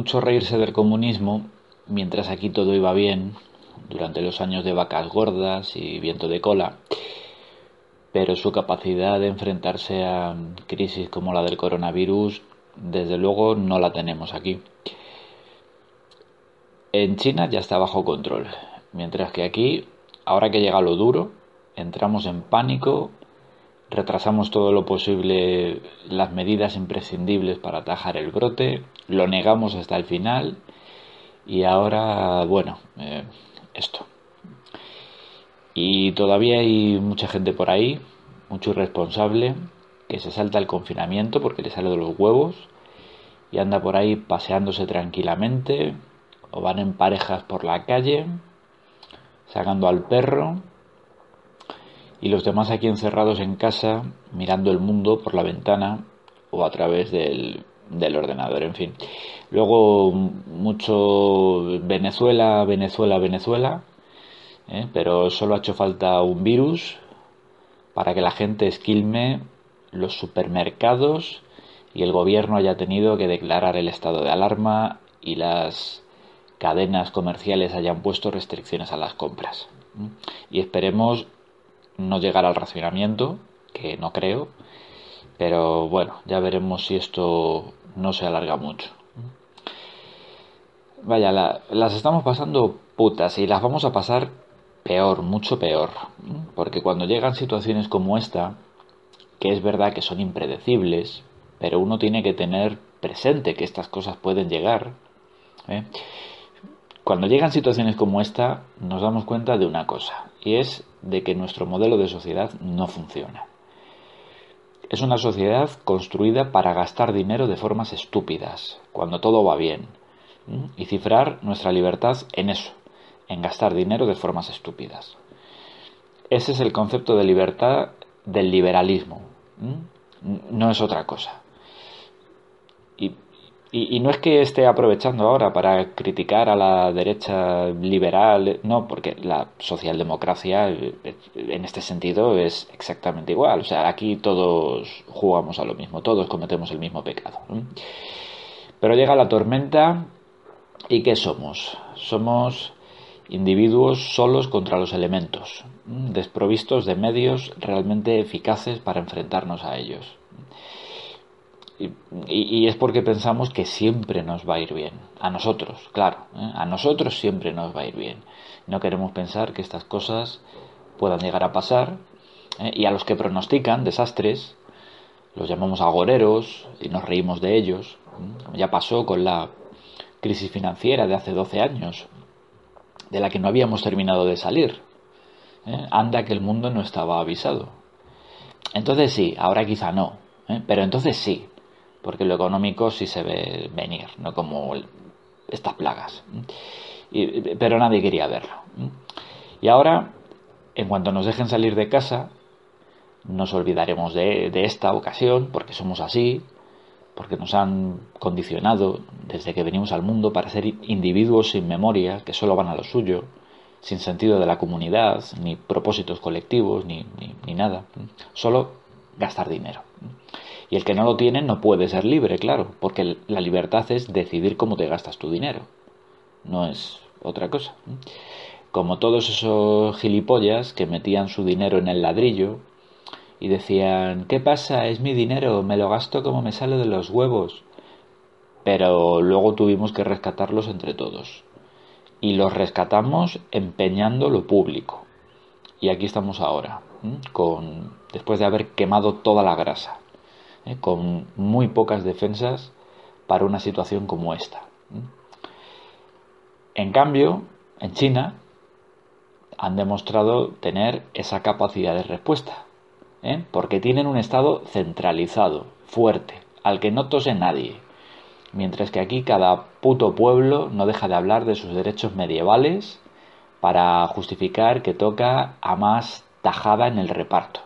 mucho reírse del comunismo mientras aquí todo iba bien durante los años de vacas gordas y viento de cola, pero su capacidad de enfrentarse a crisis como la del coronavirus, desde luego no la tenemos aquí. En China ya está bajo control, mientras que aquí, ahora que llega lo duro, entramos en pánico, retrasamos todo lo posible las medidas imprescindibles para atajar el brote, lo negamos hasta el final y ahora, bueno, eh, esto. Y todavía hay mucha gente por ahí, mucho irresponsable, que se salta el confinamiento porque le sale de los huevos y anda por ahí paseándose tranquilamente o van en parejas por la calle sacando al perro y los demás aquí encerrados en casa mirando el mundo por la ventana o a través del, del ordenador, en fin. Luego mucho Venezuela, Venezuela, Venezuela, ¿eh? pero solo ha hecho falta un virus para que la gente esquilme los supermercados y el gobierno haya tenido que declarar el estado de alarma y las cadenas comerciales hayan puesto restricciones a las compras. Y esperemos no llegar al racionamiento, que no creo, pero bueno, ya veremos si esto no se alarga mucho. Vaya, las estamos pasando putas y las vamos a pasar peor, mucho peor. Porque cuando llegan situaciones como esta, que es verdad que son impredecibles, pero uno tiene que tener presente que estas cosas pueden llegar. ¿eh? Cuando llegan situaciones como esta, nos damos cuenta de una cosa, y es de que nuestro modelo de sociedad no funciona. Es una sociedad construida para gastar dinero de formas estúpidas, cuando todo va bien, y cifrar nuestra libertad en eso, en gastar dinero de formas estúpidas. Ese es el concepto de libertad del liberalismo, no es otra cosa. Y, no es que esté aprovechando ahora para criticar a la derecha liberal, no, porque la socialdemocracia eh, en este sentido es exactamente igual. O sea, aquí todos jugamos a lo mismo, todos cometemos el mismo pecado. Pero llega la tormenta y ¿qué somos? Somos individuos solos contra los elementos, desprovistos de medios realmente eficaces para enfrentarnos a ellos. Y, es porque pensamos que siempre nos va a ir bien. A nosotros, claro. ¿eh? A nosotros siempre nos va a ir bien. No queremos pensar que estas cosas puedan llegar a pasar. ¿eh? Y a los que pronostican desastres, los llamamos agoreros y nos reímos de ellos. ¿eh? Ya pasó con la crisis financiera de hace 12 años, de la que no habíamos terminado de salir. Anda que el mundo no estaba avisado. Entonces sí, ahora quizá no. Pero entonces sí, porque lo económico sí se ve venir, no como estas plagas. pero nadie quería verlo. Y ahora, en cuanto nos dejen salir de casa, nos olvidaremos de, de esta ocasión, porque somos así, porque nos han condicionado desde que venimos al mundo para ser individuos sin memoria, que solo van a lo suyo, sin sentido de la comunidad, ni propósitos colectivos, ni, ni, ni nada. Solo gastar dinero. Y el que no lo tiene no puede ser libre, claro, porque la libertad es decidir cómo te gastas tu dinero. No es otra cosa. Como todos esos gilipollas que metían su dinero en el ladrillo y decían, ¿qué pasa? Es mi dinero, me lo gasto como me sale de los huevos. Pero luego tuvimos que rescatarlos entre todos. Y los rescatamos empeñando lo público. Y aquí estamos ahora, con después de haber quemado toda la grasa. ¿Eh? con muy pocas defensas para una situación como esta. En cambio, en China han demostrado tener esa capacidad de respuesta, ¿eh? porque tienen un Estado centralizado, fuerte, al que no tose nadie, mientras que aquí cada puto pueblo no deja de hablar de sus derechos medievales para justificar que toca a más tajada en el reparto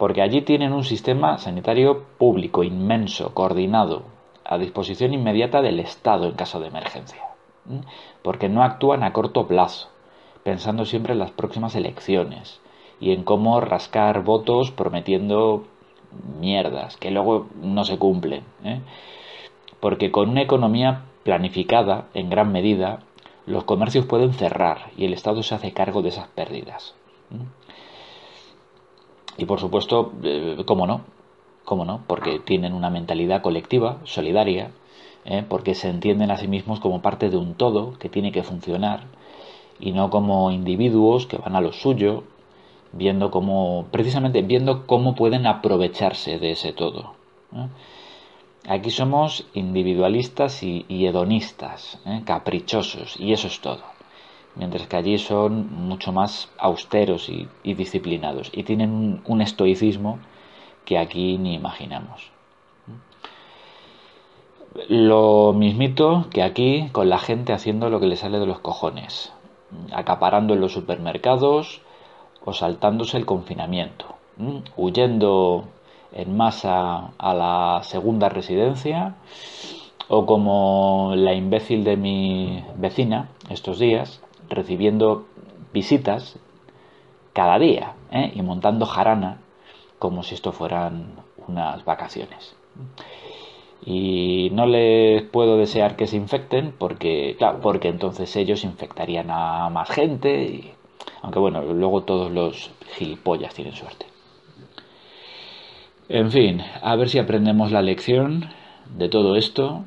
porque allí tienen un sistema sanitario público inmenso, coordinado, a disposición inmediata del Estado en caso de emergencia, porque no actúan a corto plazo, pensando siempre en las próximas elecciones y en cómo rascar votos prometiendo mierdas que luego no se cumplen. ¿eh? porque con una economía planificada en gran medida, los comercios pueden cerrar y el Estado se hace cargo de esas pérdidas. Y por supuesto, eh, ¿cómo no? ¿Cómo no? Porque tienen una mentalidad colectiva, solidaria, ¿eh? porque se entienden a sí mismos como parte de un todo que tiene que funcionar y no como individuos que van a lo suyo, viendo cómo, precisamente viendo cómo pueden aprovecharse de ese todo. ¿eh? Aquí somos individualistas y, hedonistas, caprichosos, y eso es todo. Mientras que allí son mucho más austeros y, disciplinados, y tienen un estoicismo que aquí ni imaginamos. Lo mismito que aquí con la gente haciendo lo que le sale de los cojones, acaparando en los supermercados o saltándose el confinamiento, huyendo en masa a la segunda residencia o como la imbécil de mi vecina estos días, recibiendo visitas cada día ¿eh? y montando jarana como si esto fueran unas vacaciones. Y no les puedo desear que se infecten porque, porque entonces ellos infectarían a más gente. Y, aunque bueno, luego todos los gilipollas tienen suerte. En fin, a ver si aprendemos la lección de todo esto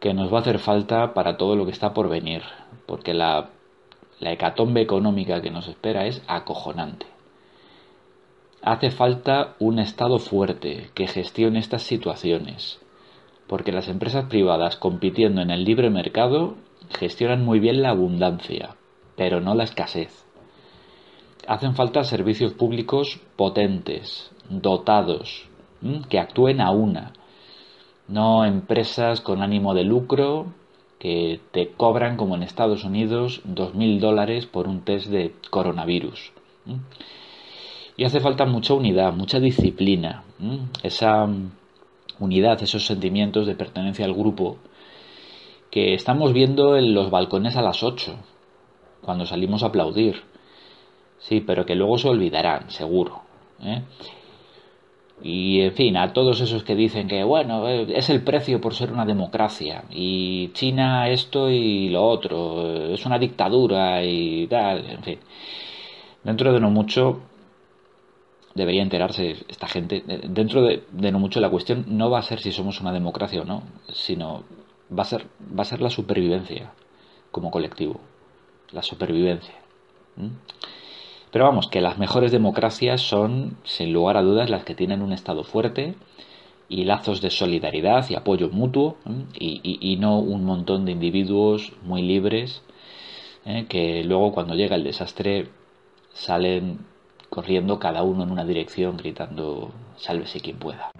que nos va a hacer falta para todo lo que está por venir, porque la, la hecatombe económica que nos espera es acojonante. Hace falta un Estado fuerte que gestione estas situaciones, porque las empresas privadas compitiendo en el libre mercado gestionan muy bien la abundancia, pero no la escasez. Hacen falta servicios públicos potentes, dotados, que actúen a una, no empresas con ánimo de lucro que te cobran como en Estados Unidos dos mil dólares por un test de coronavirus. Y hace falta mucha unidad, mucha disciplina, esa unidad, esos sentimientos de pertenencia al grupo que estamos viendo en los balcones a las 8, cuando salimos a aplaudir. Sí, pero que luego se olvidarán, seguro. ¿eh? Y en fin, a todos esos que dicen que, bueno, es el precio por ser una democracia, y China esto y lo otro, es una dictadura y tal, en fin. Dentro de no mucho debería enterarse esta gente, dentro de, no mucho la cuestión no va a ser si somos una democracia o no, sino va a ser, va a ser la supervivencia como colectivo, la supervivencia. Pero vamos, que las mejores democracias son, sin lugar a dudas, las que tienen un Estado fuerte y lazos de solidaridad y apoyo mutuo y, no un montón de individuos muy libres ¿eh? que luego cuando llega el desastre salen corriendo cada uno en una dirección gritando sálvese quien pueda.